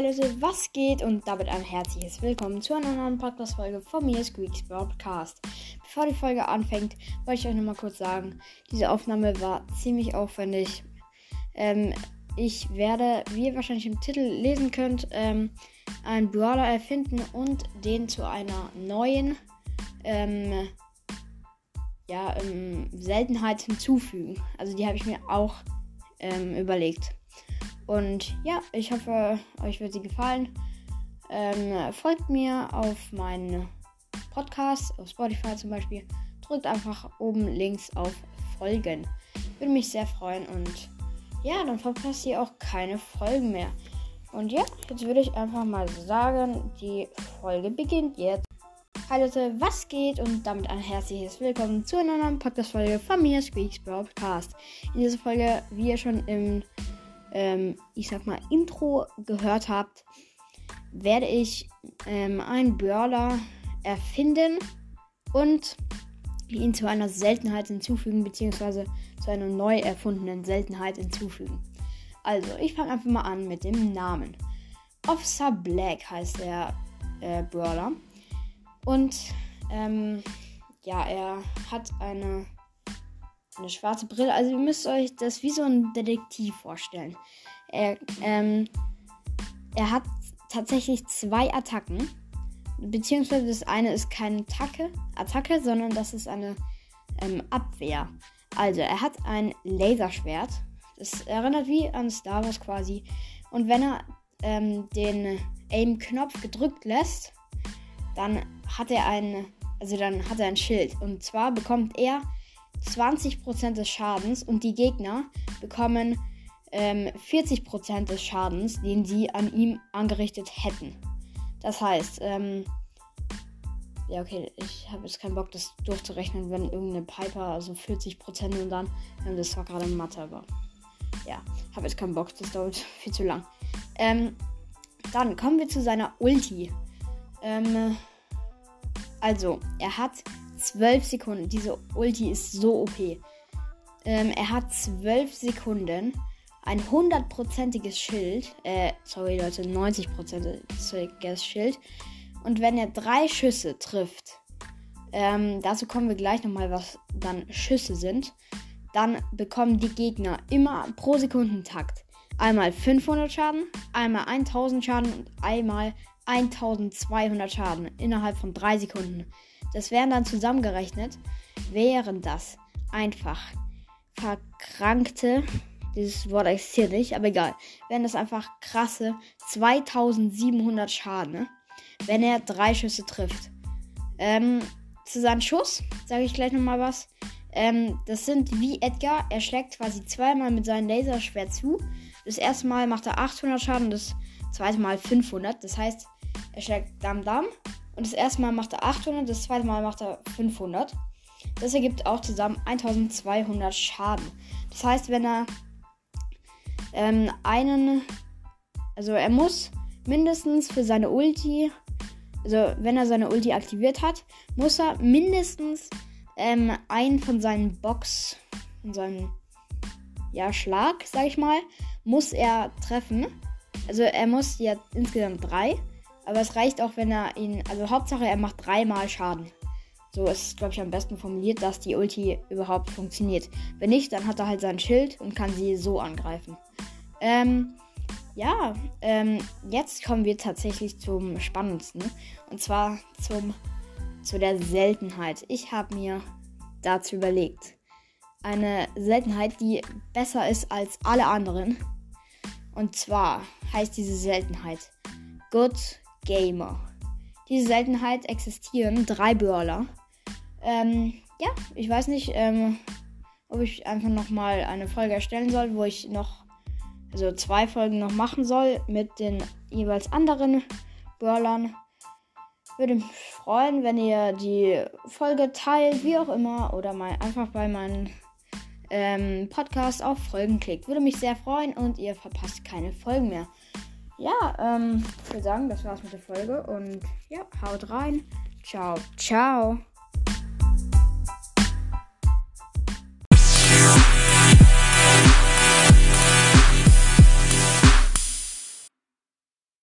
Hi Leute, was geht? Und damit ein herzliches Willkommen zu einer neuen Podcast-Folge von mir, Squeaks Broadcast. Bevor die Folge anfängt, wollte ich euch nochmal kurz sagen, diese Aufnahme war ziemlich aufwendig. Ähm, ich werde, wie ihr wahrscheinlich im Titel lesen könnt, ähm, einen Brawler erfinden und den zu einer neuen ähm, ja, ähm, Seltenheit hinzufügen. Also die habe ich mir auch ähm, überlegt. Und ja, ich hoffe, euch wird sie gefallen. Ähm, folgt mir auf meinen Podcast, auf Spotify zum Beispiel. Drückt einfach oben links auf Folgen. Würde mich sehr freuen und ja, dann verpasst ihr auch keine Folgen mehr. Und ja, jetzt würde ich einfach mal sagen, die Folge beginnt jetzt. Hi Leute, was geht? Und damit ein herzliches Willkommen zu einer neuen Podcast-Folge von mir, Squeaks Broadcast. In dieser Folge, wie ihr schon im ähm, ich sag mal, Intro gehört habt, werde ich ähm, einen Brawler erfinden und ihn zu einer Seltenheit hinzufügen, beziehungsweise zu einer neu erfundenen Seltenheit hinzufügen. Also, ich fange einfach mal an mit dem Namen. Officer Black heißt der äh, Brawler. Und ähm, ja, er hat eine eine schwarze Brille. Also ihr müsst euch das wie so ein Detektiv vorstellen. Er, ähm, er hat tatsächlich zwei Attacken. Beziehungsweise das eine ist keine Attacke, Attacke sondern das ist eine ähm, Abwehr. Also er hat ein Laserschwert. Das erinnert wie an Star Wars quasi. Und wenn er ähm, den Aim-Knopf gedrückt lässt, dann hat er ein, also dann hat er ein Schild. Und zwar bekommt er 20% des Schadens und die Gegner bekommen ähm, 40% des Schadens, den sie an ihm angerichtet hätten. Das heißt, ähm, ja, okay, ich habe jetzt keinen Bock, das durchzurechnen, wenn irgendeine Piper, also 40% und dann, ähm, das war gerade Mathe, aber ja, habe jetzt keinen Bock, das dauert viel zu lang. Ähm, dann kommen wir zu seiner Ulti. Ähm, also, er hat 12 Sekunden. Diese Ulti ist so OP. Ähm, er hat 12 Sekunden. Ein hundertprozentiges Schild. Äh, sorry Leute, 90%iges Schild. Und wenn er drei Schüsse trifft, ähm, dazu kommen wir gleich nochmal, was dann Schüsse sind, dann bekommen die Gegner immer pro Sekundentakt einmal 500 Schaden, einmal 1000 Schaden und einmal 1200 Schaden innerhalb von drei Sekunden. Das wären dann zusammengerechnet, wären das einfach verkrankte, dieses Wort existiert nicht, aber egal, wären das einfach krasse 2700 Schaden, ne? wenn er drei Schüsse trifft. Ähm, zu seinem Schuss sage ich gleich nochmal was. Ähm, das sind wie Edgar, er schlägt quasi zweimal mit seinem Laserschwert zu. Das erste Mal macht er 800 Schaden, das zweite Mal 500. Das heißt, er schlägt Dam Dam und das erste Mal macht er 800, das zweite Mal macht er 500. Das ergibt auch zusammen 1200 Schaden. Das heißt, wenn er ähm, einen, also er muss mindestens für seine Ulti, also wenn er seine Ulti aktiviert hat, muss er mindestens ähm, einen von seinen Box, von seinem ja, Schlag, sag ich mal, muss er treffen. Also er muss ja insgesamt drei. Aber es reicht auch, wenn er ihn. Also Hauptsache, er macht dreimal Schaden. So ist, glaube ich, am besten formuliert, dass die Ulti überhaupt funktioniert. Wenn nicht, dann hat er halt sein Schild und kann sie so angreifen. Ähm, ja, ähm, jetzt kommen wir tatsächlich zum Spannendsten. Und zwar zum, zu der Seltenheit. Ich habe mir dazu überlegt. Eine Seltenheit, die besser ist als alle anderen. Und zwar heißt diese Seltenheit Good Gamer. Diese Seltenheit existieren drei Brawler. Ähm, ja, ich weiß nicht, ähm, ob ich einfach nochmal eine Folge erstellen soll, wo ich noch, also zwei Folgen noch machen soll mit den jeweils anderen Brawlern. Würde mich freuen, wenn ihr die Folge teilt, wie auch immer, oder mal einfach bei meinem ähm, Podcast auf Folgen klickt. Würde mich sehr freuen und ihr verpasst keine Folgen mehr ja, ähm, ich würde sagen, das war's mit der Folge und ja, haut rein. Ciao, ciao.